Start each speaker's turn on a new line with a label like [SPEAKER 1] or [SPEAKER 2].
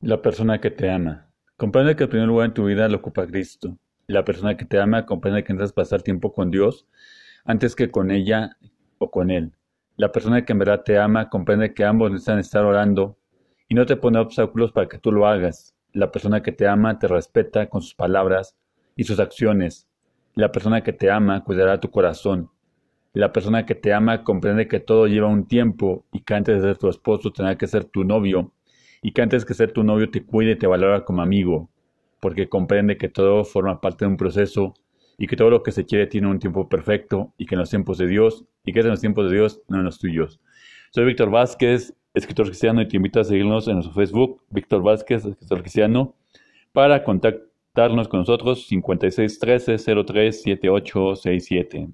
[SPEAKER 1] La persona que te ama. Comprende que el primer lugar en tu vida lo ocupa Cristo. La persona que te ama comprende que necesitas pasar tiempo con Dios antes que con ella o con Él. La persona que en verdad te ama comprende que ambos necesitan estar orando y no te pone obstáculos para que tú lo hagas. La persona que te ama te respeta con sus palabras y sus acciones. La persona que te ama cuidará tu corazón. La persona que te ama comprende que todo lleva un tiempo y que antes de ser tu esposo tendrá que ser tu novio y que antes que ser tu novio te cuide y te valora como amigo, porque comprende que todo forma parte de un proceso y que todo lo que se quiere tiene un tiempo perfecto y que en los tiempos de Dios y que es en los tiempos de Dios, no en los tuyos. Soy Víctor Vázquez, escritor cristiano, y te invito a seguirnos en nuestro Facebook, Víctor Vázquez, escritor cristiano, para contactarnos con nosotros 5613 037867.